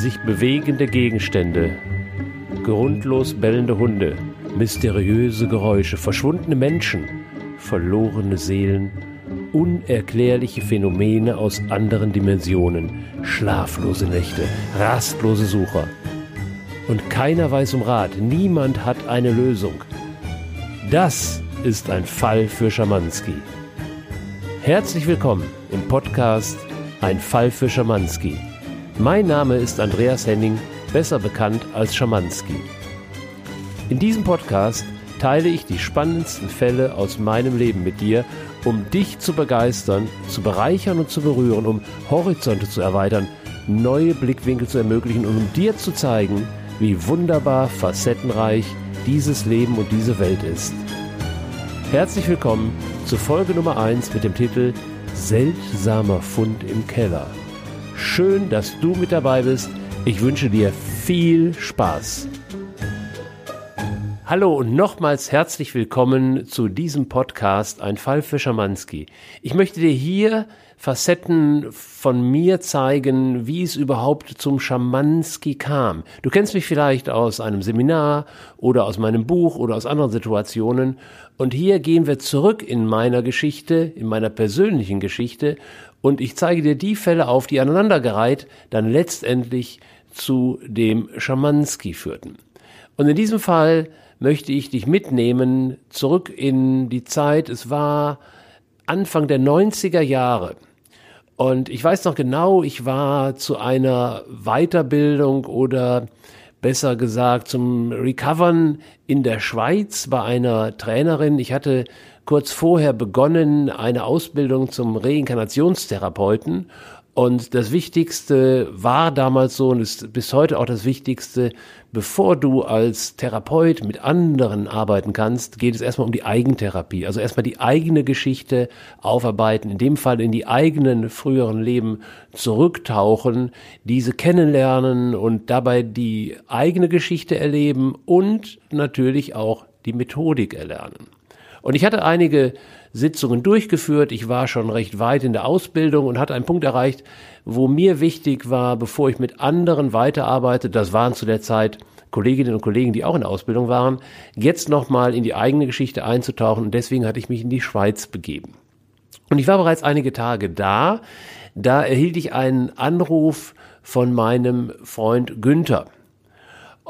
sich bewegende Gegenstände, grundlos bellende Hunde, mysteriöse Geräusche, verschwundene Menschen, verlorene Seelen, unerklärliche Phänomene aus anderen Dimensionen, schlaflose Nächte, rastlose Sucher. Und keiner weiß um Rat, niemand hat eine Lösung. Das ist ein Fall für Schamanski. Herzlich willkommen im Podcast Ein Fall für Schamanski. Mein Name ist Andreas Henning, besser bekannt als Schamanski. In diesem Podcast teile ich die spannendsten Fälle aus meinem Leben mit dir, um dich zu begeistern, zu bereichern und zu berühren, um Horizonte zu erweitern, neue Blickwinkel zu ermöglichen und um dir zu zeigen, wie wunderbar facettenreich dieses Leben und diese Welt ist. Herzlich willkommen zu Folge Nummer 1 mit dem Titel Seltsamer Fund im Keller. Schön, dass du mit dabei bist. Ich wünsche dir viel Spaß. Hallo und nochmals herzlich willkommen zu diesem Podcast Ein Fall für Schamanski. Ich möchte dir hier Facetten von mir zeigen, wie es überhaupt zum Schamanski kam. Du kennst mich vielleicht aus einem Seminar oder aus meinem Buch oder aus anderen Situationen. Und hier gehen wir zurück in meiner Geschichte, in meiner persönlichen Geschichte. Und ich zeige dir die Fälle auf, die aneinandergereiht dann letztendlich zu dem Schamanski führten. Und in diesem Fall möchte ich dich mitnehmen zurück in die Zeit. Es war Anfang der 90er Jahre. Und ich weiß noch genau, ich war zu einer Weiterbildung oder besser gesagt zum Recovern in der Schweiz bei einer Trainerin. Ich hatte kurz vorher begonnen eine Ausbildung zum Reinkarnationstherapeuten und das Wichtigste war damals so und ist bis heute auch das Wichtigste, bevor du als Therapeut mit anderen arbeiten kannst, geht es erstmal um die Eigentherapie. Also erstmal die eigene Geschichte aufarbeiten, in dem Fall in die eigenen früheren Leben zurücktauchen, diese kennenlernen und dabei die eigene Geschichte erleben und natürlich auch die Methodik erlernen. Und ich hatte einige Sitzungen durchgeführt. Ich war schon recht weit in der Ausbildung und hatte einen Punkt erreicht, wo mir wichtig war, bevor ich mit anderen weiterarbeite, das waren zu der Zeit Kolleginnen und Kollegen, die auch in der Ausbildung waren, jetzt nochmal in die eigene Geschichte einzutauchen und deswegen hatte ich mich in die Schweiz begeben. Und ich war bereits einige Tage da, da erhielt ich einen Anruf von meinem Freund Günther.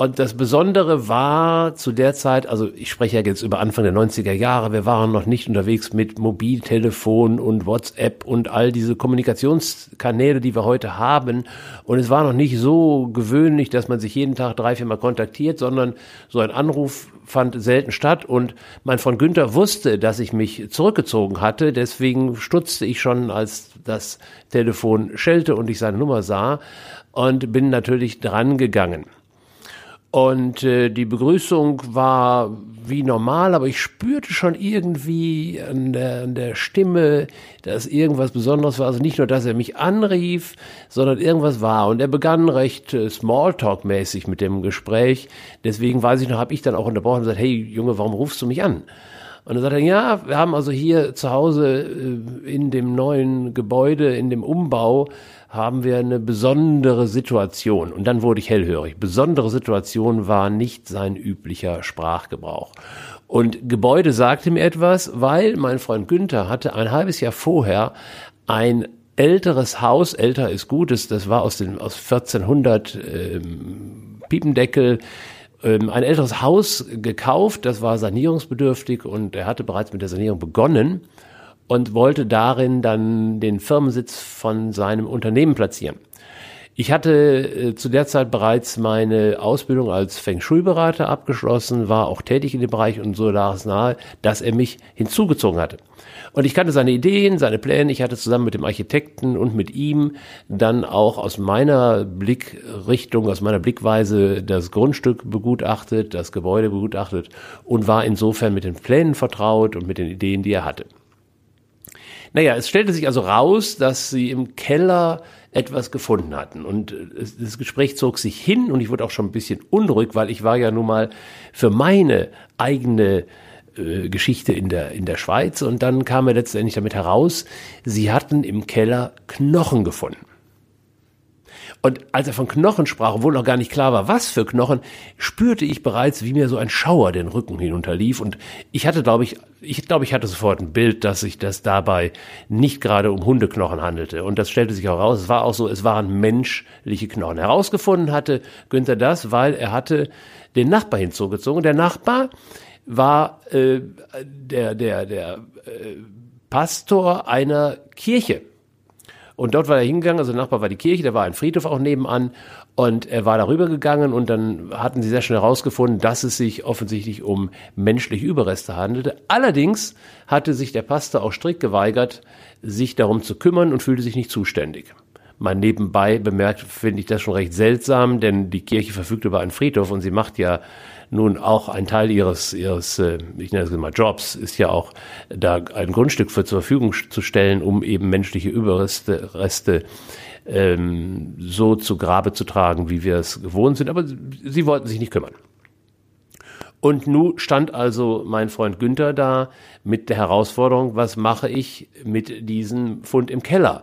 Und das Besondere war zu der Zeit, also ich spreche ja jetzt über Anfang der 90er Jahre, wir waren noch nicht unterwegs mit Mobiltelefon und WhatsApp und all diese Kommunikationskanäle, die wir heute haben. Und es war noch nicht so gewöhnlich, dass man sich jeden Tag drei, viermal kontaktiert, sondern so ein Anruf fand selten statt. Und mein Freund Günther wusste, dass ich mich zurückgezogen hatte. Deswegen stutzte ich schon, als das Telefon schellte und ich seine Nummer sah und bin natürlich dran gegangen. Und äh, die Begrüßung war wie normal, aber ich spürte schon irgendwie an der, an der Stimme, dass irgendwas Besonderes war. Also nicht nur, dass er mich anrief, sondern irgendwas war. Und er begann recht äh, Smalltalk-mäßig mit dem Gespräch. Deswegen weiß ich noch, habe ich dann auch unterbrochen und gesagt, hey Junge, warum rufst du mich an? Und dann sagt er, ja, wir haben also hier zu Hause äh, in dem neuen Gebäude, in dem Umbau, haben wir eine besondere Situation. Und dann wurde ich hellhörig. Besondere Situation war nicht sein üblicher Sprachgebrauch. Und Gebäude sagte mir etwas, weil mein Freund Günther hatte ein halbes Jahr vorher ein älteres Haus, älter ist gut, das, war aus, den, aus 1400 ähm, Piependeckel, ähm, ein älteres Haus gekauft, das war sanierungsbedürftig und er hatte bereits mit der Sanierung begonnen und wollte darin dann den Firmensitz von seinem Unternehmen platzieren. Ich hatte äh, zu der Zeit bereits meine Ausbildung als Feng Shui-Berater abgeschlossen, war auch tätig in dem Bereich und so lag es nahe, dass er mich hinzugezogen hatte. Und ich kannte seine Ideen, seine Pläne. Ich hatte zusammen mit dem Architekten und mit ihm dann auch aus meiner Blickrichtung, aus meiner Blickweise das Grundstück begutachtet, das Gebäude begutachtet und war insofern mit den Plänen vertraut und mit den Ideen, die er hatte. Naja, es stellte sich also raus, dass sie im Keller etwas gefunden hatten. Und äh, das Gespräch zog sich hin und ich wurde auch schon ein bisschen unruhig, weil ich war ja nun mal für meine eigene äh, Geschichte in der, in der Schweiz und dann kam er letztendlich damit heraus, sie hatten im Keller Knochen gefunden. Und als er von Knochen sprach, obwohl noch gar nicht klar war, was für Knochen, spürte ich bereits, wie mir so ein Schauer den Rücken hinunterlief. Und ich hatte, glaube ich, ich glaube, ich hatte sofort ein Bild, dass sich das dabei nicht gerade um Hundeknochen handelte. Und das stellte sich auch raus. Es war auch so, es waren menschliche Knochen. Herausgefunden hatte Günther das, weil er hatte den Nachbar hinzugezogen. Der Nachbar war äh, der, der, der äh, Pastor einer Kirche. Und dort war er hingegangen, also der Nachbar war die Kirche, da war ein Friedhof auch nebenan und er war darüber gegangen und dann hatten sie sehr schnell herausgefunden, dass es sich offensichtlich um menschliche Überreste handelte. Allerdings hatte sich der Pastor auch strikt geweigert, sich darum zu kümmern und fühlte sich nicht zuständig. Mal nebenbei bemerkt, finde ich das schon recht seltsam, denn die Kirche verfügt über einen Friedhof und sie macht ja nun auch ein Teil ihres, ihres äh, ich nenne es mal Jobs, ist ja auch da ein Grundstück für zur Verfügung zu stellen, um eben menschliche Überreste Reste, ähm, so zu Grabe zu tragen, wie wir es gewohnt sind. Aber sie wollten sich nicht kümmern. Und nun stand also mein Freund Günther da mit der Herausforderung, was mache ich mit diesem Fund im Keller?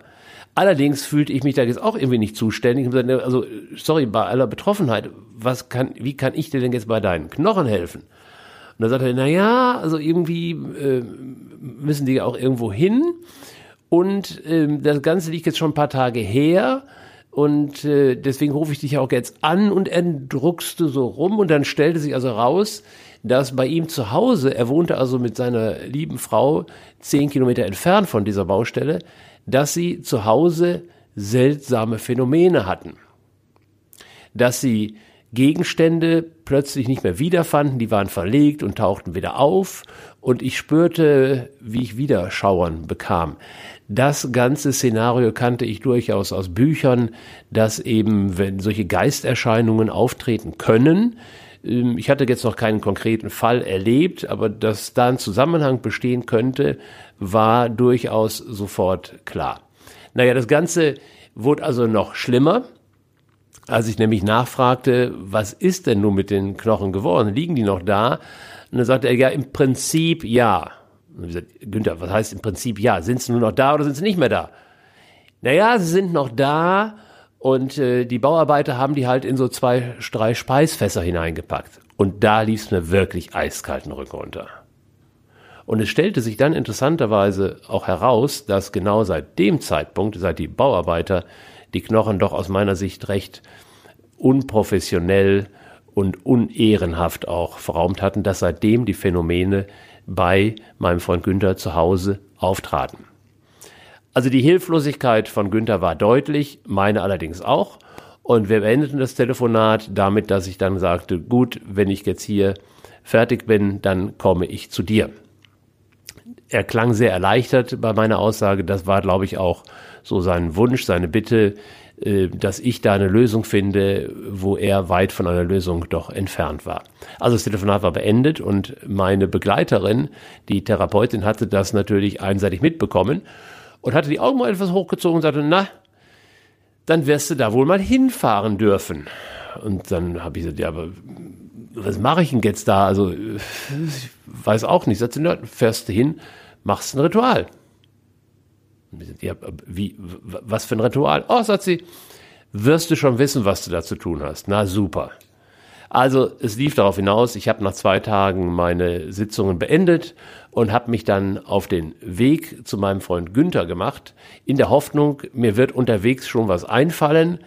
Allerdings fühlte ich mich da jetzt auch irgendwie nicht zuständig. Also, sorry, bei aller Betroffenheit, was kann, wie kann ich dir denn jetzt bei deinen Knochen helfen? Und da sagte er, na ja, also irgendwie äh, müssen die ja auch irgendwo hin. Und äh, das Ganze liegt jetzt schon ein paar Tage her. Und äh, deswegen rufe ich dich auch jetzt an und druckste so rum. Und dann stellte sich also raus, dass bei ihm zu Hause, er wohnte also mit seiner lieben Frau zehn Kilometer entfernt von dieser Baustelle, dass sie zu Hause seltsame Phänomene hatten. Dass sie Gegenstände plötzlich nicht mehr wiederfanden, die waren verlegt und tauchten wieder auf und ich spürte, wie ich wieder Schauern bekam. Das ganze Szenario kannte ich durchaus aus Büchern, dass eben, wenn solche Geisterscheinungen auftreten können, ich hatte jetzt noch keinen konkreten Fall erlebt, aber dass da ein Zusammenhang bestehen könnte, war durchaus sofort klar. Naja, das Ganze wurde also noch schlimmer. Als ich nämlich nachfragte, was ist denn nun mit den Knochen geworden? Liegen die noch da? Und dann sagte er, ja, im Prinzip ja. Und ich gesagt, Günther, was heißt im Prinzip ja? Sind sie nur noch da oder sind sie nicht mehr da? Naja, sie sind noch da und äh, die Bauarbeiter haben die halt in so zwei, drei Speisfässer hineingepackt. Und da lief es mir wirklich eiskalten Rücken runter. Und es stellte sich dann interessanterweise auch heraus, dass genau seit dem Zeitpunkt, seit die Bauarbeiter die Knochen doch aus meiner Sicht recht unprofessionell und unehrenhaft auch verraumt hatten, dass seitdem die Phänomene bei meinem Freund Günther zu Hause auftraten. Also die Hilflosigkeit von Günther war deutlich, meine allerdings auch. Und wir beendeten das Telefonat damit, dass ich dann sagte, gut, wenn ich jetzt hier fertig bin, dann komme ich zu dir er klang sehr erleichtert bei meiner Aussage. Das war, glaube ich, auch so sein Wunsch, seine Bitte, äh, dass ich da eine Lösung finde, wo er weit von einer Lösung doch entfernt war. Also das Telefonat war beendet und meine Begleiterin, die Therapeutin, hatte das natürlich einseitig mitbekommen und hatte die Augen mal etwas hochgezogen und sagte, na, dann wirst du da wohl mal hinfahren dürfen. Und dann habe ich gesagt, ja, aber was mache ich denn jetzt da? Also, ich weiß auch nicht. Sagt sie, fährst du hin, machst ein Ritual. Ja, wie, was für ein Ritual? Oh, sagt sie, wirst du schon wissen, was du da zu tun hast. Na, super. Also, es lief darauf hinaus, ich habe nach zwei Tagen meine Sitzungen beendet und habe mich dann auf den Weg zu meinem Freund Günther gemacht, in der Hoffnung, mir wird unterwegs schon was einfallen.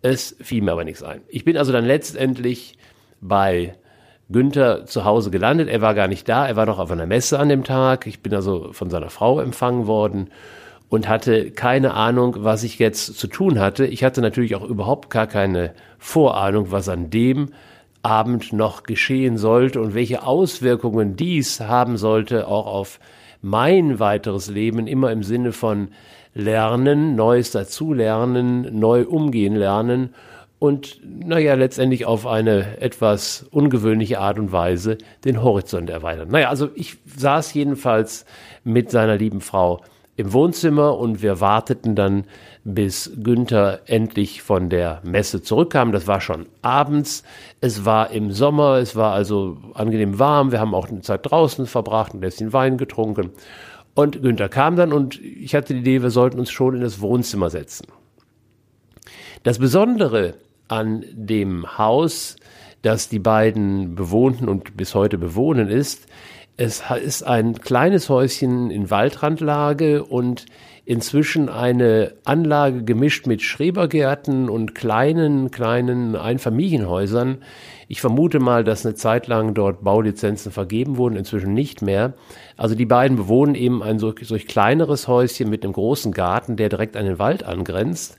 Es fiel mir aber nichts ein. Ich bin also dann letztendlich bei Günther zu Hause gelandet. Er war gar nicht da, er war noch auf einer Messe an dem Tag. Ich bin also von seiner Frau empfangen worden und hatte keine Ahnung, was ich jetzt zu tun hatte. Ich hatte natürlich auch überhaupt gar keine Vorahnung, was an dem Abend noch geschehen sollte und welche Auswirkungen dies haben sollte, auch auf mein weiteres Leben, immer im Sinne von Lernen, Neues dazulernen, neu umgehen lernen und naja, letztendlich auf eine etwas ungewöhnliche Art und Weise den Horizont erweitern. Naja, also ich saß jedenfalls mit seiner lieben Frau im Wohnzimmer und wir warteten dann, bis Günther endlich von der Messe zurückkam. Das war schon abends. Es war im Sommer, es war also angenehm warm. Wir haben auch eine Zeit draußen verbracht, ein bisschen Wein getrunken. Und Günther kam dann und ich hatte die Idee, wir sollten uns schon in das Wohnzimmer setzen. Das Besondere an dem Haus, das die beiden bewohnten und bis heute bewohnen ist, es ist ein kleines Häuschen in Waldrandlage und inzwischen eine Anlage gemischt mit Schrebergärten und kleinen, kleinen Einfamilienhäusern. Ich vermute mal, dass eine Zeit lang dort Baulizenzen vergeben wurden, inzwischen nicht mehr. Also die beiden bewohnen eben ein solch, solch kleineres Häuschen mit einem großen Garten, der direkt an den Wald angrenzt.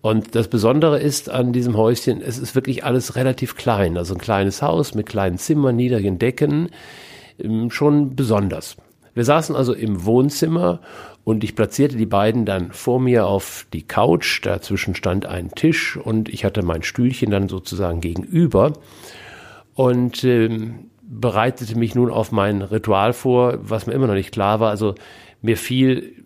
Und das Besondere ist an diesem Häuschen, es ist wirklich alles relativ klein. Also ein kleines Haus mit kleinen Zimmern, niedrigen Decken, ähm, schon besonders. Wir saßen also im Wohnzimmer und ich platzierte die beiden dann vor mir auf die Couch. Dazwischen stand ein Tisch und ich hatte mein Stühlchen dann sozusagen gegenüber und ähm, bereitete mich nun auf mein Ritual vor, was mir immer noch nicht klar war. Also mir fiel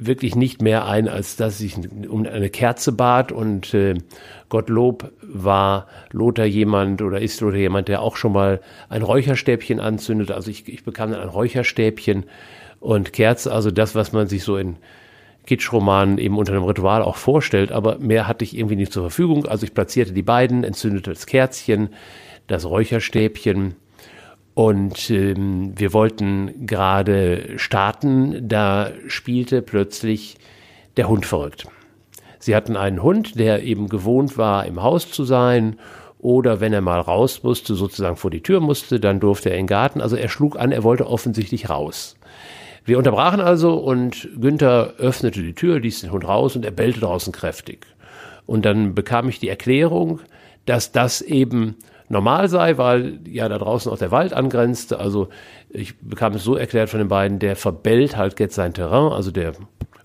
wirklich nicht mehr ein, als dass ich um eine Kerze bat und äh, Gottlob war Lothar jemand oder ist Lothar jemand, der auch schon mal ein Räucherstäbchen anzündet. Also ich, ich bekam dann ein Räucherstäbchen und Kerze, also das, was man sich so in Kitschromanen eben unter einem Ritual auch vorstellt, aber mehr hatte ich irgendwie nicht zur Verfügung. Also ich platzierte die beiden, entzündete das Kerzchen, das Räucherstäbchen und ähm, wir wollten gerade starten, da spielte plötzlich der Hund verrückt. Sie hatten einen Hund, der eben gewohnt war, im Haus zu sein oder wenn er mal raus musste, sozusagen vor die Tür musste, dann durfte er in den Garten. Also er schlug an, er wollte offensichtlich raus. Wir unterbrachen also und Günther öffnete die Tür, ließ den Hund raus und er bellte draußen kräftig. Und dann bekam ich die Erklärung, dass das eben normal sei, weil ja da draußen auch der Wald angrenzte. Also ich bekam es so erklärt von den beiden, der verbellt halt jetzt sein Terrain, also der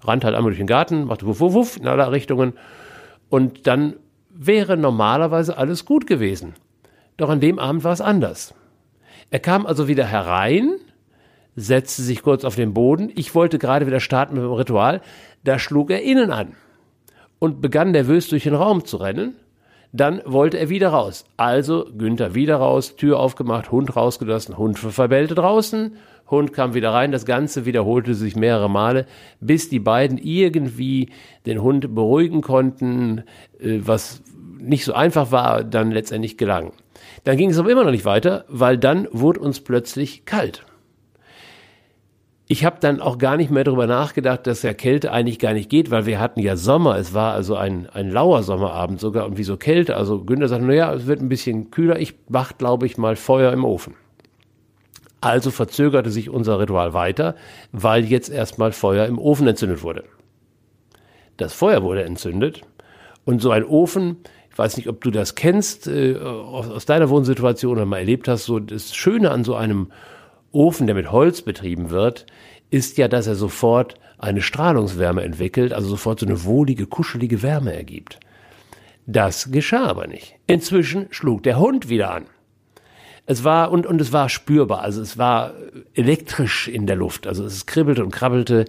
rannt halt einmal durch den Garten, macht wuff, wuff, wuff in aller Richtungen und dann wäre normalerweise alles gut gewesen. Doch an dem Abend war es anders. Er kam also wieder herein, setzte sich kurz auf den Boden. Ich wollte gerade wieder starten mit dem Ritual. Da schlug er innen an und begann nervös durch den Raum zu rennen. Dann wollte er wieder raus. Also Günther wieder raus, Tür aufgemacht, Hund rausgelassen, Hund verbellte draußen, Hund kam wieder rein. Das Ganze wiederholte sich mehrere Male, bis die beiden irgendwie den Hund beruhigen konnten, äh, was nicht so einfach war, dann letztendlich gelang. Dann ging es aber immer noch nicht weiter, weil dann wurde uns plötzlich kalt ich habe dann auch gar nicht mehr darüber nachgedacht, dass ja Kälte eigentlich gar nicht geht, weil wir hatten ja Sommer. Es war also ein, ein lauer Sommerabend sogar und wieso Kälte? Also Günther sagt, naja, es wird ein bisschen kühler. Ich mach, glaube ich, mal Feuer im Ofen. Also verzögerte sich unser Ritual weiter, weil jetzt erstmal Feuer im Ofen entzündet wurde. Das Feuer wurde entzündet und so ein Ofen, ich weiß nicht, ob du das kennst äh, aus, aus deiner Wohnsituation oder mal erlebt hast, so das Schöne an so einem Ofen, der mit Holz betrieben wird, ist ja, dass er sofort eine Strahlungswärme entwickelt, also sofort so eine wohlige, kuschelige Wärme ergibt. Das geschah aber nicht. Inzwischen schlug der Hund wieder an. Es war, und, und es war spürbar, also es war elektrisch in der Luft, also es kribbelte und krabbelte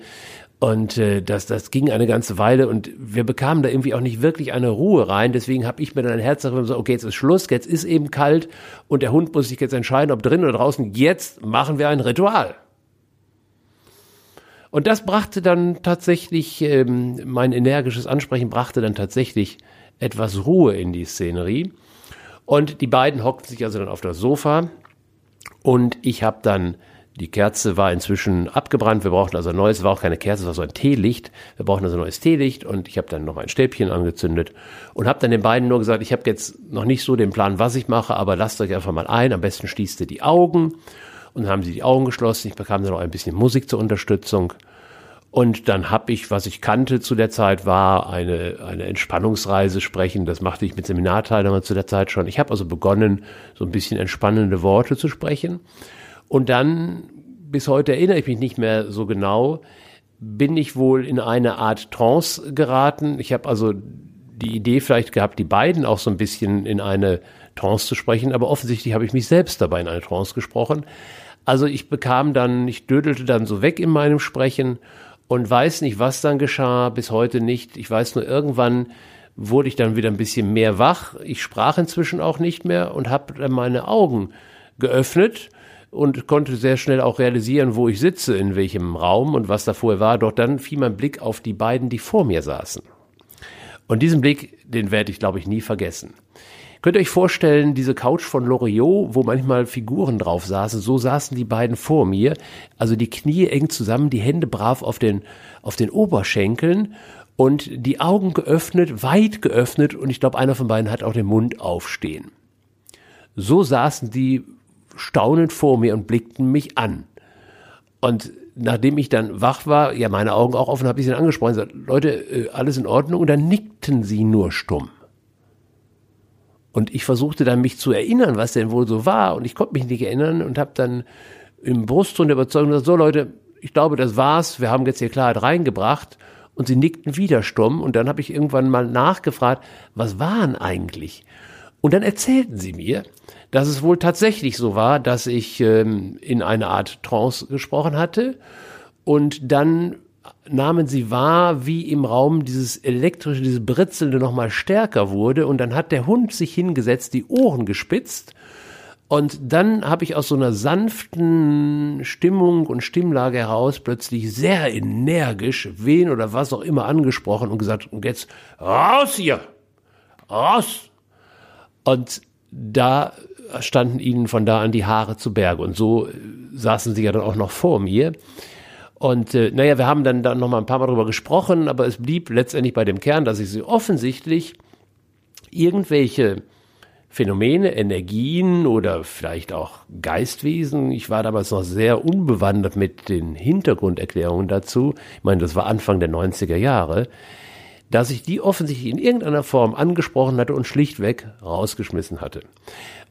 und äh, das, das ging eine ganze Weile und wir bekamen da irgendwie auch nicht wirklich eine Ruhe rein. Deswegen habe ich mir dann ein Herz gesagt, okay, jetzt ist Schluss, jetzt ist eben kalt und der Hund muss sich jetzt entscheiden, ob drin oder draußen. Jetzt machen wir ein Ritual. Und das brachte dann tatsächlich, ähm, mein energisches Ansprechen brachte dann tatsächlich etwas Ruhe in die Szenerie. Und die beiden hockten sich also dann auf das Sofa und ich habe dann die Kerze war inzwischen abgebrannt. Wir brauchten also ein neues, war auch keine Kerze, es war so ein Teelicht. Wir brauchten also ein neues Teelicht und ich habe dann noch ein Stäbchen angezündet und habe dann den beiden nur gesagt, ich habe jetzt noch nicht so den Plan, was ich mache, aber lasst euch einfach mal ein. Am besten schließt ihr die Augen und dann haben sie die Augen geschlossen. Ich bekam dann noch ein bisschen Musik zur Unterstützung. Und dann habe ich, was ich kannte zu der Zeit, war eine, eine Entspannungsreise sprechen. Das machte ich mit Seminarteilnehmern zu der Zeit schon. Ich habe also begonnen, so ein bisschen entspannende Worte zu sprechen. Und dann, bis heute erinnere ich mich nicht mehr so genau, bin ich wohl in eine Art Trance geraten. Ich habe also die Idee vielleicht gehabt, die beiden auch so ein bisschen in eine Trance zu sprechen, aber offensichtlich habe ich mich selbst dabei in eine Trance gesprochen. Also ich bekam dann, ich dödelte dann so weg in meinem Sprechen und weiß nicht, was dann geschah, bis heute nicht. Ich weiß nur, irgendwann wurde ich dann wieder ein bisschen mehr wach. Ich sprach inzwischen auch nicht mehr und habe meine Augen geöffnet und konnte sehr schnell auch realisieren, wo ich sitze, in welchem Raum und was da vorher war. Doch dann fiel mein Blick auf die beiden, die vor mir saßen. Und diesen Blick, den werde ich, glaube ich, nie vergessen. Könnt ihr euch vorstellen, diese Couch von Loriot, wo manchmal Figuren drauf saßen, so saßen die beiden vor mir, also die Knie eng zusammen, die Hände brav auf den, auf den Oberschenkeln und die Augen geöffnet, weit geöffnet und ich glaube, einer von beiden hat auch den Mund aufstehen. So saßen die staunend vor mir und blickten mich an. Und nachdem ich dann wach war, ja, meine Augen auch offen, habe ich sie angesprochen und gesagt, Leute, äh, alles in Ordnung? Und dann nickten sie nur stumm. Und ich versuchte dann mich zu erinnern, was denn wohl so war. Und ich konnte mich nicht erinnern und habe dann im Brustton der Überzeugung gesagt, so Leute, ich glaube, das war's. Wir haben jetzt hier Klarheit reingebracht. Und sie nickten wieder stumm. Und dann habe ich irgendwann mal nachgefragt, was waren eigentlich? Und dann erzählten sie mir, dass es wohl tatsächlich so war, dass ich ähm, in eine Art Trance gesprochen hatte. Und dann nahmen sie wahr, wie im Raum dieses elektrische, dieses Britzelnde nochmal stärker wurde. Und dann hat der Hund sich hingesetzt, die Ohren gespitzt. Und dann habe ich aus so einer sanften Stimmung und Stimmlage heraus plötzlich sehr energisch wen oder was auch immer angesprochen und gesagt, und jetzt raus hier, raus. Und da standen ihnen von da an die Haare zu Berge. Und so äh, saßen sie ja dann auch noch vor mir. Und äh, naja, wir haben dann, dann noch mal ein paar Mal drüber gesprochen, aber es blieb letztendlich bei dem Kern, dass ich sie offensichtlich irgendwelche Phänomene, Energien oder vielleicht auch Geistwesen. Ich war damals noch sehr unbewandert mit den Hintergrunderklärungen dazu. Ich meine, das war Anfang der 90er Jahre dass ich die offensichtlich in irgendeiner Form angesprochen hatte und schlichtweg rausgeschmissen hatte.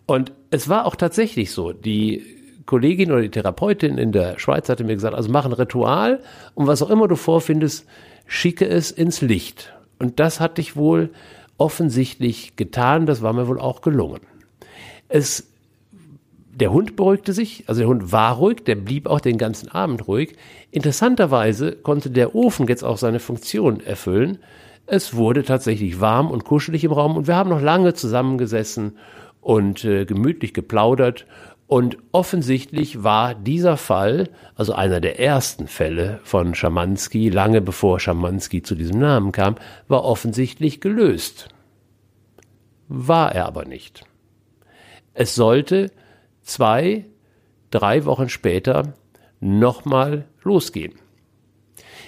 Und es war auch tatsächlich so, die Kollegin oder die Therapeutin in der Schweiz hatte mir gesagt, also mach ein Ritual und was auch immer du vorfindest, schicke es ins Licht. Und das hatte ich wohl offensichtlich getan, das war mir wohl auch gelungen. Es der Hund beruhigte sich, also der Hund war ruhig, der blieb auch den ganzen Abend ruhig. Interessanterweise konnte der Ofen jetzt auch seine Funktion erfüllen. Es wurde tatsächlich warm und kuschelig im Raum und wir haben noch lange zusammengesessen und äh, gemütlich geplaudert. Und offensichtlich war dieser Fall, also einer der ersten Fälle von Schamanski, lange bevor Schamanski zu diesem Namen kam, war offensichtlich gelöst. War er aber nicht. Es sollte zwei, drei Wochen später nochmal losgehen.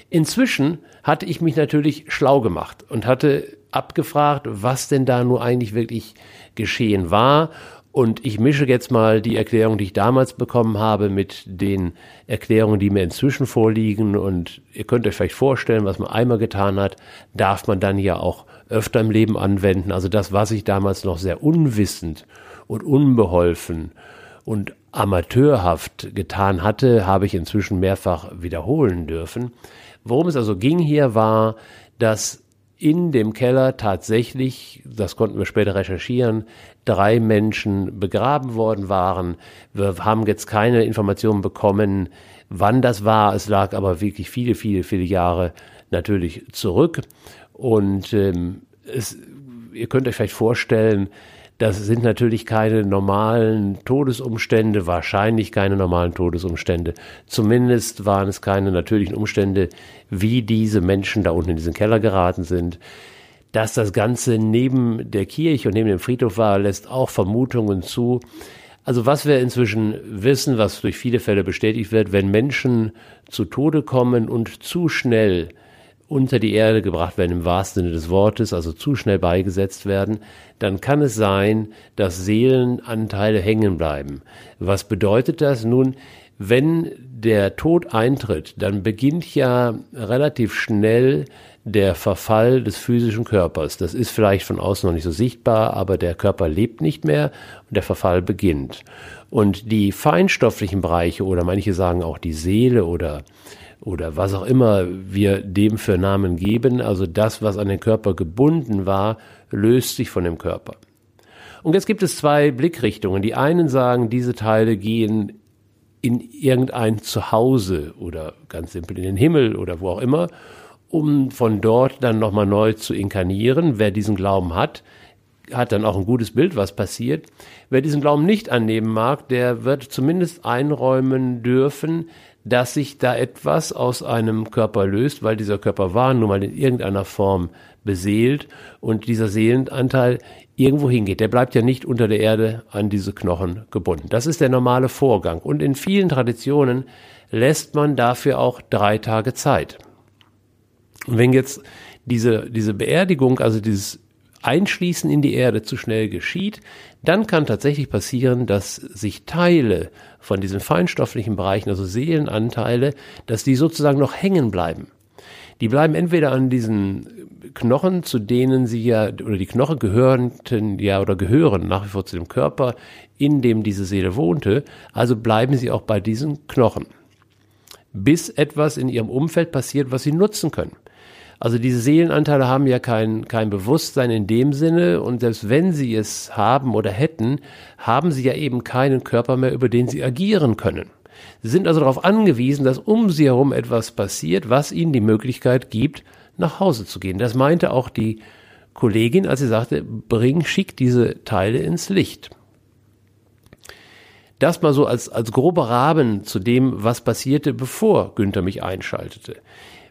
Inzwischen hatte ich mich natürlich schlau gemacht und hatte abgefragt, was denn da nur eigentlich wirklich geschehen war. Und ich mische jetzt mal die Erklärung, die ich damals bekommen habe, mit den Erklärungen, die mir inzwischen vorliegen. Und ihr könnt euch vielleicht vorstellen, was man einmal getan hat, darf man dann ja auch öfter im Leben anwenden. Also das, was ich damals noch sehr unwissend und unbeholfen und amateurhaft getan hatte, habe ich inzwischen mehrfach wiederholen dürfen. Worum es also ging hier war, dass in dem Keller tatsächlich, das konnten wir später recherchieren, drei Menschen begraben worden waren. Wir haben jetzt keine Informationen bekommen, wann das war. Es lag aber wirklich viele, viele, viele Jahre natürlich zurück. Und ähm, es, ihr könnt euch vielleicht vorstellen, das sind natürlich keine normalen Todesumstände, wahrscheinlich keine normalen Todesumstände. Zumindest waren es keine natürlichen Umstände, wie diese Menschen da unten in diesen Keller geraten sind. Dass das Ganze neben der Kirche und neben dem Friedhof war, lässt auch Vermutungen zu. Also was wir inzwischen wissen, was durch viele Fälle bestätigt wird, wenn Menschen zu Tode kommen und zu schnell unter die Erde gebracht werden im wahrsten Sinne des Wortes, also zu schnell beigesetzt werden, dann kann es sein, dass Seelenanteile hängen bleiben. Was bedeutet das? Nun, wenn der Tod eintritt, dann beginnt ja relativ schnell der Verfall des physischen Körpers. Das ist vielleicht von außen noch nicht so sichtbar, aber der Körper lebt nicht mehr und der Verfall beginnt. Und die feinstofflichen Bereiche oder manche sagen auch die Seele oder oder was auch immer wir dem für Namen geben, also das, was an den Körper gebunden war, löst sich von dem Körper. Und jetzt gibt es zwei Blickrichtungen. Die einen sagen, diese Teile gehen in irgendein Zuhause oder ganz simpel in den Himmel oder wo auch immer, um von dort dann nochmal neu zu inkarnieren. Wer diesen Glauben hat, hat dann auch ein gutes Bild, was passiert. Wer diesen Glauben nicht annehmen mag, der wird zumindest einräumen dürfen, dass sich da etwas aus einem Körper löst, weil dieser Körper war nun mal in irgendeiner Form beseelt und dieser Seelenanteil irgendwo hingeht. Der bleibt ja nicht unter der Erde an diese Knochen gebunden. Das ist der normale Vorgang. Und in vielen Traditionen lässt man dafür auch drei Tage Zeit. Und wenn jetzt diese, diese Beerdigung, also dieses Einschließen in die Erde zu schnell geschieht, dann kann tatsächlich passieren, dass sich Teile von diesen feinstofflichen Bereichen, also Seelenanteile, dass die sozusagen noch hängen bleiben. Die bleiben entweder an diesen Knochen, zu denen sie ja, oder die Knochen gehörten ja oder gehören nach wie vor zu dem Körper, in dem diese Seele wohnte, also bleiben sie auch bei diesen Knochen. Bis etwas in ihrem Umfeld passiert, was sie nutzen können. Also diese Seelenanteile haben ja kein, kein Bewusstsein in dem Sinne und selbst wenn sie es haben oder hätten, haben sie ja eben keinen Körper mehr, über den sie agieren können. Sie sind also darauf angewiesen, dass um sie herum etwas passiert, was ihnen die Möglichkeit gibt, nach Hause zu gehen. Das meinte auch die Kollegin, als sie sagte, bring, schick diese Teile ins Licht. Das mal so als, als grober Rahmen zu dem, was passierte, bevor Günther mich einschaltete.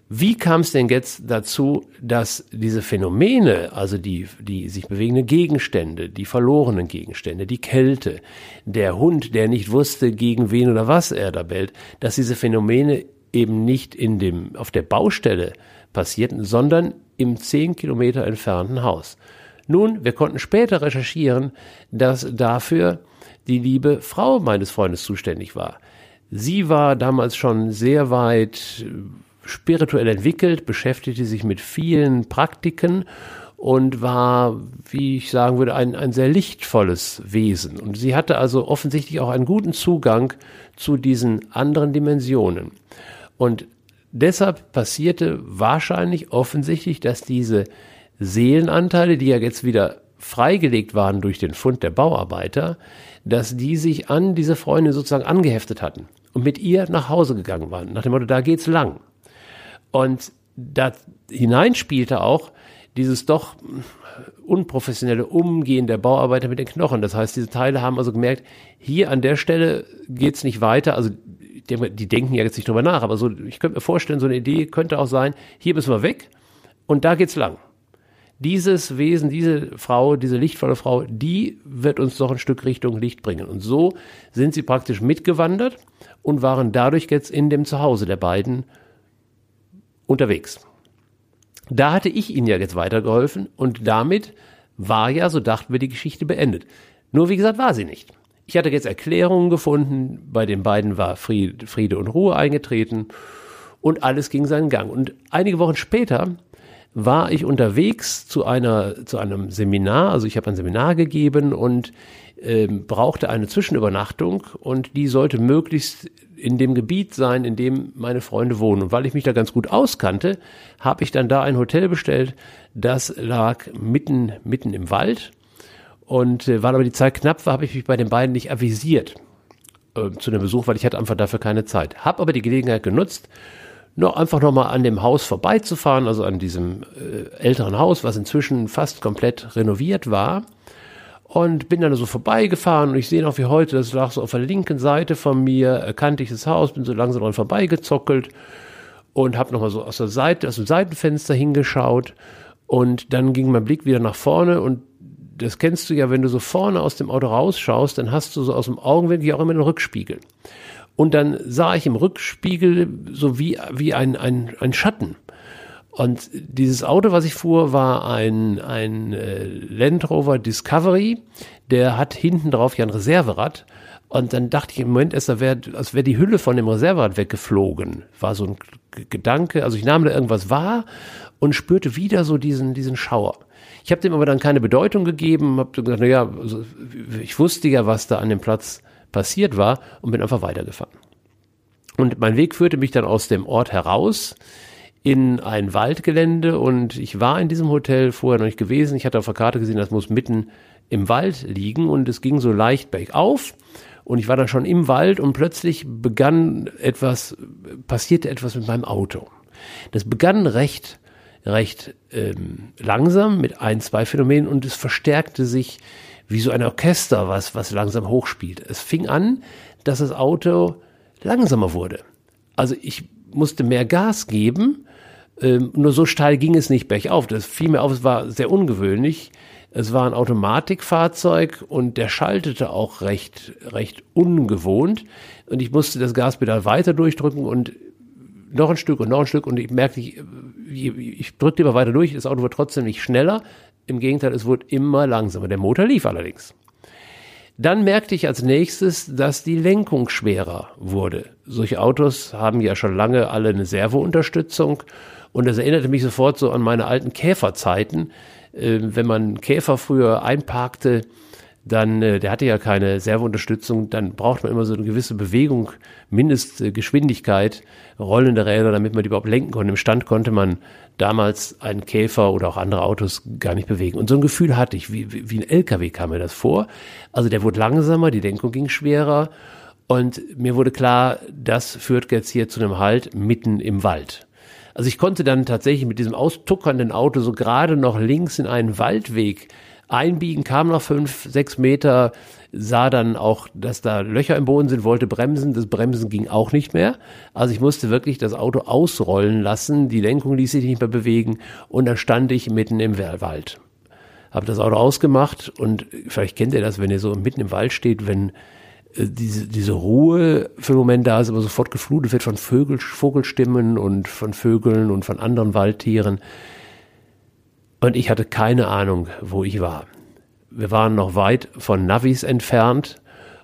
Wie kam es denn jetzt dazu, dass diese Phänomene, also die, die sich bewegenden Gegenstände, die verlorenen Gegenstände, die Kälte, der Hund, der nicht wusste, gegen wen oder was er da bellt, dass diese Phänomene eben nicht in dem, auf der Baustelle passierten, sondern im zehn Kilometer entfernten Haus. Nun, wir konnten später recherchieren, dass dafür die liebe Frau meines Freundes zuständig war. Sie war damals schon sehr weit spirituell entwickelt, beschäftigte sich mit vielen Praktiken und war, wie ich sagen würde, ein, ein sehr lichtvolles Wesen. Und sie hatte also offensichtlich auch einen guten Zugang zu diesen anderen Dimensionen. Und deshalb passierte wahrscheinlich offensichtlich, dass diese Seelenanteile, die ja jetzt wieder freigelegt waren durch den Fund der Bauarbeiter, dass die sich an diese Freundin sozusagen angeheftet hatten und mit ihr nach Hause gegangen waren, nach dem Motto, da geht's lang. Und da hineinspielte auch dieses doch unprofessionelle Umgehen der Bauarbeiter mit den Knochen. Das heißt, diese Teile haben also gemerkt, hier an der Stelle geht's nicht weiter. Also die, die denken ja jetzt nicht drüber nach, aber so, ich könnte mir vorstellen, so eine Idee könnte auch sein, hier müssen wir weg und da geht's lang. Dieses Wesen, diese Frau, diese lichtvolle Frau, die wird uns doch ein Stück Richtung Licht bringen. Und so sind sie praktisch mitgewandert und waren dadurch jetzt in dem Zuhause der beiden unterwegs. Da hatte ich ihnen ja jetzt weitergeholfen und damit war ja, so dachten wir, die Geschichte beendet. Nur wie gesagt, war sie nicht. Ich hatte jetzt Erklärungen gefunden, bei den beiden war Friede und Ruhe eingetreten und alles ging seinen Gang. Und einige Wochen später war ich unterwegs zu einer zu einem Seminar, also ich habe ein Seminar gegeben und äh, brauchte eine Zwischenübernachtung und die sollte möglichst in dem Gebiet sein, in dem meine Freunde wohnen. Und weil ich mich da ganz gut auskannte, habe ich dann da ein Hotel bestellt. Das lag mitten, mitten im Wald. Und äh, weil aber die Zeit knapp war, habe ich mich bei den beiden nicht avisiert äh, zu dem Besuch, weil ich hatte einfach dafür keine Zeit. Habe aber die Gelegenheit genutzt, noch einfach nochmal an dem Haus vorbeizufahren, also an diesem äh, älteren Haus, was inzwischen fast komplett renoviert war und bin dann so vorbeigefahren und ich sehe noch wie heute, das lag so auf der linken Seite von mir, erkannte ich das Haus, bin so langsam dran vorbeigezockelt und habe nochmal so aus der Seite, aus dem Seitenfenster hingeschaut und dann ging mein Blick wieder nach vorne und das kennst du ja, wenn du so vorne aus dem Auto rausschaust, dann hast du so aus dem Augenwinkel auch immer einen Rückspiegel. Und dann sah ich im Rückspiegel so wie, wie ein, ein, ein Schatten. Und dieses Auto, was ich fuhr, war ein, ein äh, Land Rover Discovery. Der hat hinten drauf ja ein Reserverad. Und dann dachte ich im Moment erst, als wäre wär die Hülle von dem Reserverad weggeflogen. War so ein Gedanke. Also ich nahm da irgendwas wahr und spürte wieder so diesen, diesen Schauer. Ich habe dem aber dann keine Bedeutung gegeben, habe gesagt, naja, also ich wusste ja, was da an dem Platz passiert war und bin einfach weitergefahren. Und mein Weg führte mich dann aus dem Ort heraus in ein Waldgelände und ich war in diesem Hotel vorher noch nicht gewesen. Ich hatte auf der Karte gesehen, das muss mitten im Wald liegen und es ging so leicht bergauf und ich war dann schon im Wald und plötzlich begann etwas, passierte etwas mit meinem Auto. Das begann recht, recht ähm, langsam mit ein, zwei Phänomenen und es verstärkte sich wie so ein Orchester, was, was langsam hochspielt. Es fing an, dass das Auto langsamer wurde. Also ich musste mehr Gas geben Ähm, nur so steil ging es nicht bergauf. Das fiel mir auf, es war sehr ungewöhnlich. Es war ein Automatikfahrzeug und der schaltete auch recht, recht ungewohnt. Und ich musste das Gaspedal weiter durchdrücken und noch ein Stück und noch ein Stück. Und ich merkte, ich, ich drückte immer weiter durch. Das Auto wurde trotzdem nicht schneller. Im Gegenteil, es wurde immer langsamer. Der Motor lief allerdings. Dann merkte ich als nächstes, dass die Lenkung schwerer wurde. Solche Autos haben ja schon lange alle eine Servounterstützung und das erinnerte mich sofort so an meine alten Käferzeiten. Äh, wenn man Käfer früher einparkte, dann, äh, der hatte ja keine Servounterstützung, dann braucht man immer so eine gewisse Bewegung, Mindestgeschwindigkeit, rollende Räder, damit man die überhaupt lenken konnte. Im Stand konnte man damals einen Käfer oder auch andere Autos gar nicht bewegen. Und so ein Gefühl hatte ich, wie, wie ein LKW kam mir das vor. Also der wurde langsamer, die Lenkung ging schwerer und mir wurde klar, das führt jetzt hier zu einem Halt mitten im Wald. Also ich konnte dann tatsächlich mit diesem austuckernden Auto so gerade noch links in einen Waldweg einbiegen, kam noch fünf, sechs Meter, sah dann auch, dass da Löcher im Boden sind, wollte bremsen. Das Bremsen ging auch nicht mehr. Also ich musste wirklich das Auto ausrollen lassen. Die Lenkung ließ sich nicht mehr bewegen. Und dann stand ich mitten im Wald. Habe das Auto ausgemacht und vielleicht kennt ihr das, wenn ihr so mitten im Wald steht, wenn diese, diese Ruhe für den Moment da ist, aber sofort geflutet wird von Vögel, Vogelstimmen und von Vögeln und von anderen Waldtieren. Und ich hatte keine Ahnung, wo ich war. Wir waren noch weit von Navis entfernt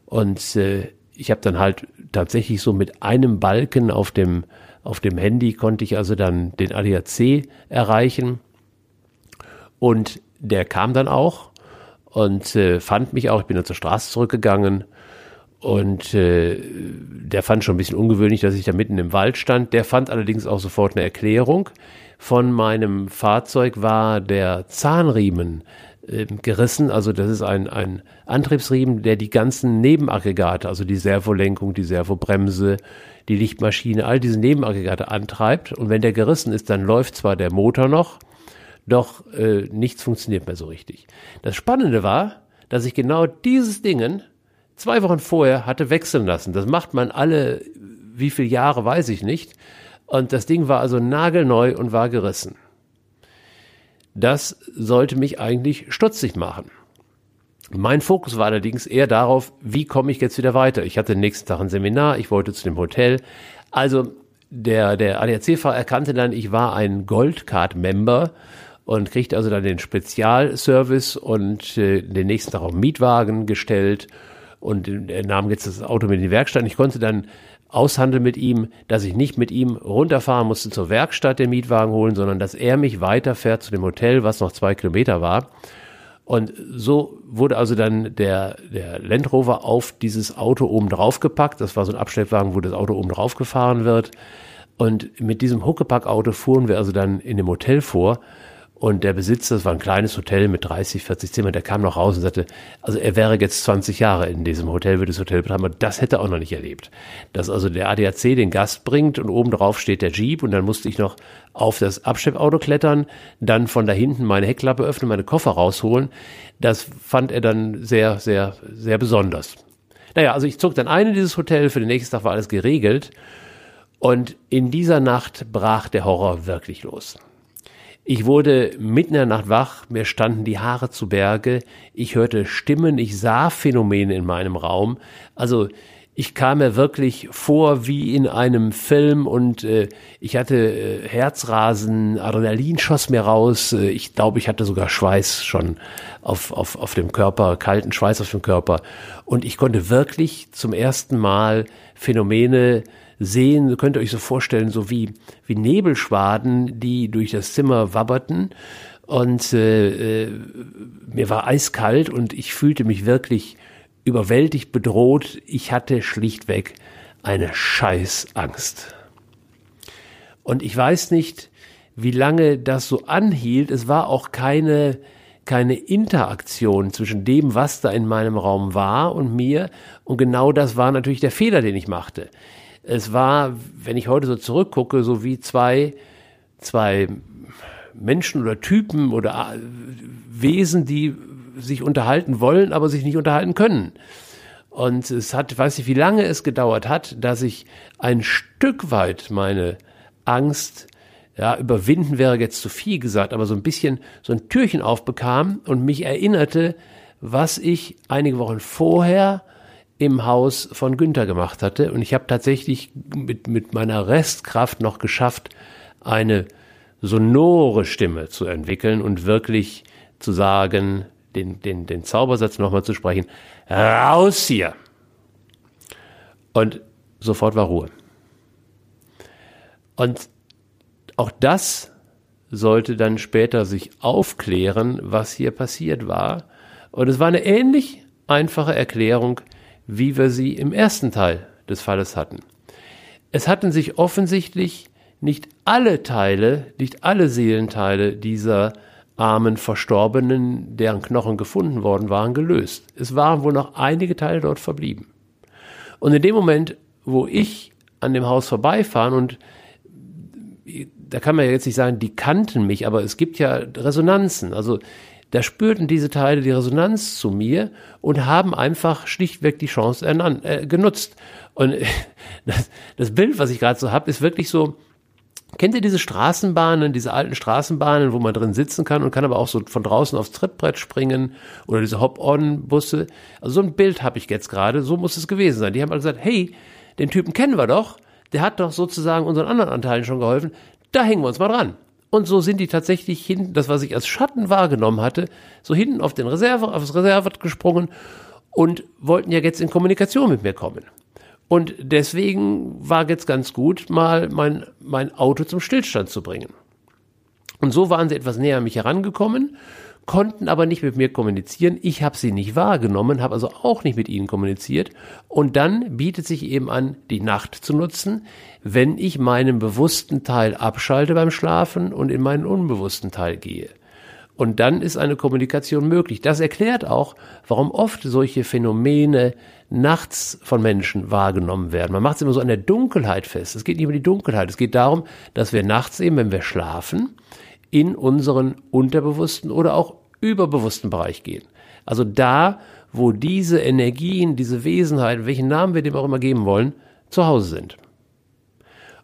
und äh, ich habe dann halt tatsächlich so mit einem Balken auf dem auf dem Handy konnte ich also dann den ADAC erreichen und der kam dann auch und äh, fand mich auch. Ich bin dann zur Straße zurückgegangen und äh, der fand schon ein bisschen ungewöhnlich, dass ich da mitten im Wald stand. Der fand allerdings auch sofort eine Erklärung von meinem Fahrzeug war der Zahnriemen äh, gerissen. Also das ist ein, ein Antriebsriemen, der die ganzen Nebenaggregate, also die Servolenkung, die Servobremse, die Lichtmaschine, all diese Nebenaggregate antreibt. Und wenn der gerissen ist, dann läuft zwar der Motor noch, doch äh, nichts funktioniert mehr so richtig. Das Spannende war, dass ich genau dieses Dingen zwei Wochen vorher hatte wechseln lassen. Das macht man alle, wie viele Jahre weiß ich nicht. Und das Ding war also nagelneu und war gerissen. Das sollte mich eigentlich stutzig machen. Mein Fokus war allerdings eher darauf, wie komme ich jetzt wieder weiter. Ich hatte den nächsten Tag ein Seminar, ich wollte zu dem Hotel. Also der, der ADAC-Fahrer erkannte dann, ich war ein Goldcard-Member und kriegte also dann den Spezialservice und äh, den nächsten Tag auch Mietwagen gestellt und er nahm jetzt das Auto mit in die Werkstatt. Ich konnte dann aushandeln mit ihm, dass ich nicht mit ihm runterfahren musste zur Werkstatt den Mietwagen holen, sondern dass er mich weiterfährt zu dem Hotel, was noch zwei Kilometer war. Und so wurde also dann der, der Land Rover auf dieses Auto oben drauf gepackt. Das war so ein Abstellwagen, wo das Auto oben drauf gefahren wird. Und mit diesem Huckepack-Auto fuhren wir also dann in dem Hotel vor. Und der Besitzer, das war ein kleines Hotel mit 30, 40 Zimmern, der kam noch raus und sagte, also er wäre jetzt 20 Jahre in diesem Hotel, würde das Hotel betreiben, aber das hätte er auch noch nicht erlebt. Dass also der ADAC den Gast bringt und oben drauf steht der Jeep und dann musste ich noch auf das Abschleppauto klettern, dann von da hinten meine Heckklappe öffnen, meine Koffer rausholen. Das fand er dann sehr, sehr, sehr besonders. Naja, also ich zog dann ein in dieses Hotel, für den nächsten Tag war alles geregelt und in dieser Nacht brach der Horror wirklich los. Ich wurde mitten in der Nacht wach, mir standen die Haare zu Berge, ich hörte Stimmen, ich sah Phänomene in meinem Raum. Also ich kam mir wirklich vor wie in einem Film und äh, ich hatte äh, Herzrasen, Adrenalin schoss mir raus. Äh, ich glaube, ich hatte sogar Schweiß schon auf, auf, auf dem Körper, kalten Schweiß auf dem Körper. Und ich konnte wirklich zum ersten Mal Phänomene sehen, könnt ihr euch so vorstellen, so wie, wie Nebelschwaden, die durch das Zimmer wabberten. Und äh, äh, mir war eiskalt und ich fühlte mich wirklich überwältigt bedroht. Ich hatte schlichtweg eine Scheißangst. Und ich weiß nicht, wie lange das so anhielt. Es war auch keine, keine Interaktion zwischen dem, was da in meinem Raum war und mir. Und genau das war natürlich der Fehler, den ich machte. Es war, wenn ich heute so zurückgucke, so wie zwei, zwei Menschen oder Typen oder äh, Wesen, die sich unterhalten wollen, aber sich nicht unterhalten können. Und es hat, weiß ich, wie lange es gedauert hat, dass ich ein Stück weit meine Angst ja, überwinden wäre jetzt zu viel gesagt, aber so ein bisschen so ein Türchen aufbekam und mich erinnerte, was ich einige Wochen vorher im Haus von Günther gemacht hatte. Und ich habe tatsächlich mit, mit meiner Restkraft noch geschafft, eine sonore Stimme zu entwickeln und wirklich zu sagen, den, den, den Zaubersatz nochmal zu sprechen, raus hier. Und sofort war Ruhe. Und auch das sollte dann später sich aufklären, was hier passiert war. Und es war eine ähnlich einfache Erklärung, wie wir sie im ersten Teil des Falles hatten. Es hatten sich offensichtlich nicht alle Teile, nicht alle Seelenteile dieser armen Verstorbenen, deren Knochen gefunden worden waren, gelöst. Es waren wohl noch einige Teile dort verblieben. Und in dem Moment, wo ich an dem Haus vorbeifahren und da kann man ja jetzt nicht sagen, die kannten mich, aber es gibt ja Resonanzen. Also da spürten diese Teile die Resonanz zu mir und haben einfach schlichtweg die Chance äh, genutzt. Und das, das Bild, was ich gerade so habe, ist wirklich so, Kennt ihr diese Straßenbahnen, diese alten Straßenbahnen, wo man drin sitzen kann und kann aber auch so von draußen aufs Trittbrett springen oder diese Hop-on-Busse? Also so ein Bild habe ich jetzt gerade, so muss es gewesen sein. Die haben alle gesagt, hey, den Typen kennen wir doch, der hat doch sozusagen unseren anderen Anteilen schon geholfen, da hängen wir uns mal dran. Und so sind die tatsächlich hinten, das was ich als Schatten wahrgenommen hatte, so hinten auf den Reserve, aufs Reservat gesprungen und wollten ja jetzt in Kommunikation mit mir kommen. Und deswegen war jetzt ganz gut, mal mein, mein Auto zum Stillstand zu bringen. Und so waren sie etwas näher an mich herangekommen, konnten aber nicht mit mir kommunizieren. Ich habe sie nicht wahrgenommen, habe also auch nicht mit ihnen kommuniziert. Und dann bietet sich eben an, die Nacht zu nutzen, wenn ich meinen bewussten Teil abschalte beim Schlafen und in meinen unbewussten Teil gehe. Und dann ist eine Kommunikation möglich. Das erklärt auch, warum oft solche Phänomene nachts von Menschen wahrgenommen werden. Man macht es immer so an der Dunkelheit fest. Es geht nicht um die Dunkelheit. Es geht darum, dass wir nachts eben, wenn wir schlafen, in unseren unterbewussten oder auch überbewussten Bereich gehen. Also da, wo diese Energien, diese Wesenheiten, welchen Namen wir dem auch immer geben wollen, zu Hause sind.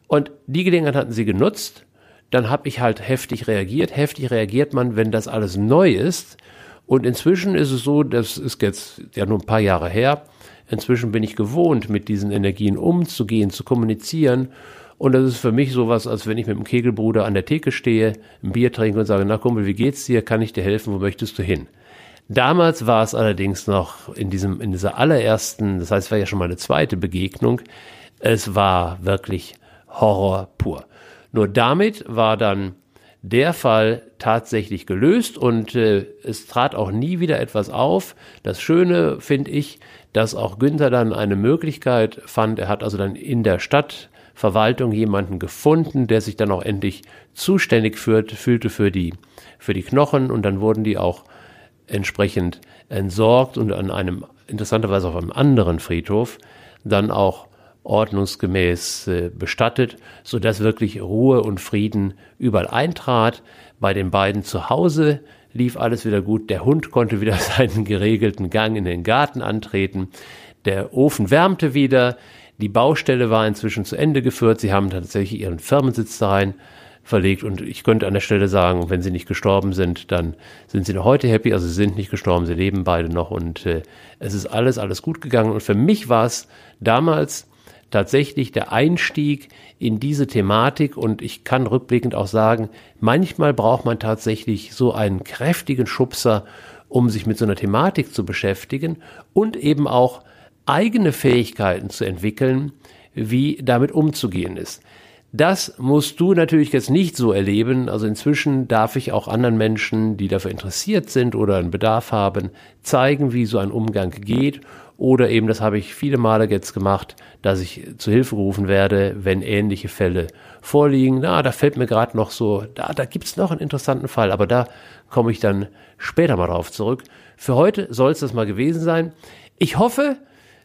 Und die Gelegenheit hatten sie genutzt. Dann habe ich halt heftig reagiert. Heftig reagiert man, wenn das alles neu ist. Und inzwischen ist es so, das ist jetzt ja nur ein paar Jahre her, Inzwischen bin ich gewohnt, mit diesen Energien umzugehen, zu kommunizieren. Und das ist für mich sowas, als wenn ich mit dem Kegelbruder an der Theke stehe, ein Bier trinke und sage, na Kumpel, wie geht's dir? Kann ich dir helfen? Wo möchtest du hin? Damals war es allerdings noch in diesem, in dieser allerersten, das heißt, es war ja schon meine zweite Begegnung. Es war wirklich Horror pur. Nur damit war dann der Fall tatsächlich gelöst und äh, es trat auch nie wieder etwas auf. Das Schöne finde ich, dass auch Günther dann eine Möglichkeit fand. Er hat also dann in der Stadtverwaltung jemanden gefunden, der sich dann auch endlich zuständig führt, fühlte für die, für die Knochen und dann wurden die auch entsprechend entsorgt und an einem, interessanterweise auf einem anderen Friedhof, dann auch ordnungsgemäß äh, bestattet, so dass wirklich Ruhe und Frieden überall eintrat. Bei den beiden zu Hause lief alles wieder gut. Der Hund konnte wieder seinen geregelten Gang in den Garten antreten. Der Ofen wärmte wieder. Die Baustelle war inzwischen zu Ende geführt. Sie haben tatsächlich ihren Firmensitz da rein verlegt und ich könnte an der Stelle sagen, wenn sie nicht gestorben sind, dann sind sie noch heute happy. Also sie sind nicht gestorben, sie leben beide noch und äh, es ist alles, alles gut gegangen. Und für mich war es damals tatsächlich der Einstieg in diese Thematik und ich kann rückblickend auch sagen, manchmal braucht man tatsächlich so einen kräftigen Schubser, um sich mit so einer Thematik zu beschäftigen und eben auch eigene Fähigkeiten zu entwickeln, wie damit umzugehen ist. Das musst du natürlich jetzt nicht so erleben. Also inzwischen darf ich auch anderen Menschen, die dafür interessiert sind oder einen Bedarf haben, zeigen, wie so ein Umgang geht oder eben, das habe ich viele Male jetzt gemacht, dass ich zu Hilfe gerufen werde, wenn ähnliche Fälle vorliegen. Na, da fällt mir gerade noch so, da, da gibt's noch einen interessanten Fall, aber da komme ich dann später mal drauf zurück. Für heute soll es das mal gewesen sein. Ich hoffe,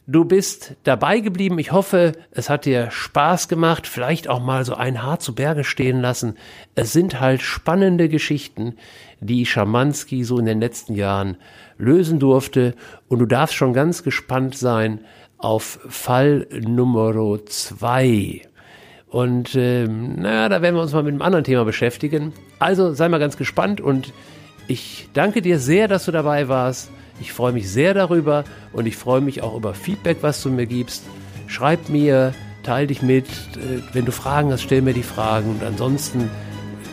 Du bist dabei geblieben. Ich hoffe, es hat dir Spaß gemacht. Vielleicht auch mal so ein Haar zu Berge stehen lassen. Es sind halt spannende Geschichten, die Schamanski so in den letzten Jahren lösen durfte. Und du darfst schon ganz gespannt sein auf Fall Nummer zwei. Und ähm, naja, da werden wir uns mal mit einem anderen Thema beschäftigen. Also sei mal ganz gespannt und ich danke dir sehr, dass du dabei warst. Ich freue mich sehr darüber und ich freue mich auch über Feedback, was du mir gibst. Schreib mir, teil dich mit. Äh, wenn du Fragen hast, stell mir die Fragen. Und ansonsten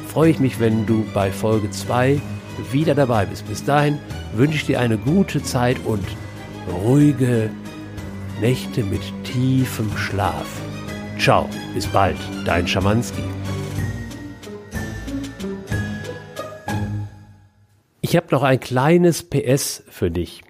freue ich mich, wenn du bei Folge 2 wieder dabei bist. Bis dahin wünsche ich dir eine gute Zeit und ruhige Nächte mit tiefem Schlaf. Ciao, bis bald, dein Schamanski. Ich habe noch ein kleines PS für dich.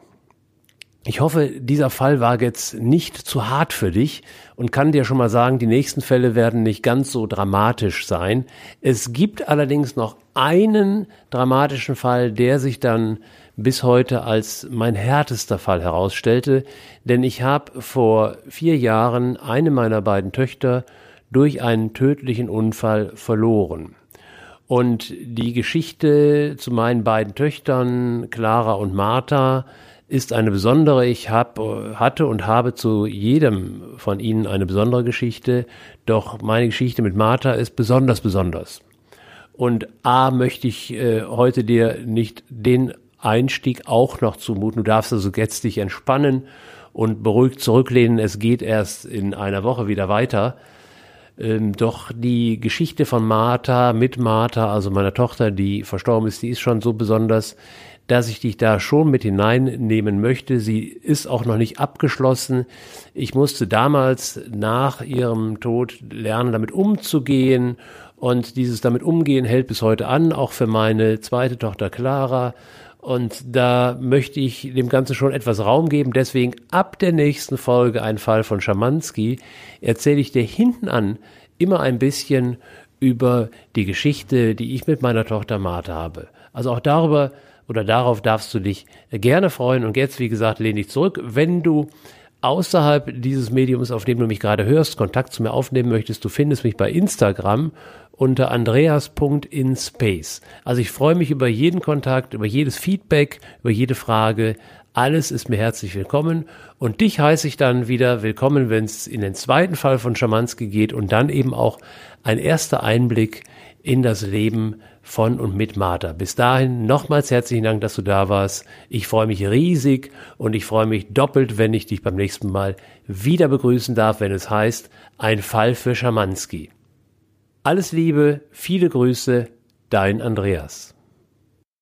Ich hoffe, dieser Fall war jetzt nicht zu hart für dich und kann dir schon mal sagen, die nächsten Fälle werden nicht ganz so dramatisch sein. Es gibt allerdings noch einen dramatischen Fall, der sich dann bis heute als mein härtester Fall herausstellte, denn ich habe vor vier Jahren eine meiner beiden Töchter durch einen tödlichen Unfall verloren. Und die Geschichte zu meinen beiden Töchtern, Clara und Martha, ist eine besondere. Ich hab, hatte und habe zu jedem von ihnen eine besondere Geschichte. Doch meine Geschichte mit Martha ist besonders besonders. Und A möchte ich äh, heute dir nicht den Einstieg auch noch zumuten. Du darfst also jetzt dich entspannen und beruhigt zurücklehnen. Es geht erst in einer Woche wieder weiter. Ähm, doch die Geschichte von Martha mit Martha, also meiner Tochter, die verstorben ist, die ist schon so besonders, dass ich dich da schon mit hineinnehmen möchte. Sie ist auch noch nicht abgeschlossen. Ich musste damals nach ihrem Tod lernen, damit umzugehen. Und dieses damit umgehen hält bis heute an, auch für meine zweite Tochter Clara. Und da möchte ich dem Ganzen schon etwas Raum geben. Deswegen ab der nächsten Folge ein Fall von Schamanski erzähle ich dir hinten an immer ein bisschen über die Geschichte, die ich mit meiner Tochter Martha habe. Also auch darüber oder darauf darfst du dich gerne freuen. Und jetzt, wie gesagt, lehne dich zurück. Wenn du außerhalb dieses Mediums, auf dem du mich gerade hörst, Kontakt zu mir aufnehmen möchtest, du findest mich bei Instagram unter andreas.inspace. Also ich freue mich über jeden Kontakt, über jedes Feedback, über jede Frage. Alles ist mir herzlich willkommen und dich heiße ich dann wieder willkommen, wenn es in den zweiten Fall von Schamanski geht und dann eben auch ein erster Einblick in das Leben von und mit Martha. Bis dahin nochmals herzlichen Dank, dass du da warst. Ich freue mich riesig und ich freue mich doppelt, wenn ich dich beim nächsten Mal wieder begrüßen darf, wenn es heißt, ein Fall für Schamanski. Alles Liebe, viele Grüße, dein Andreas.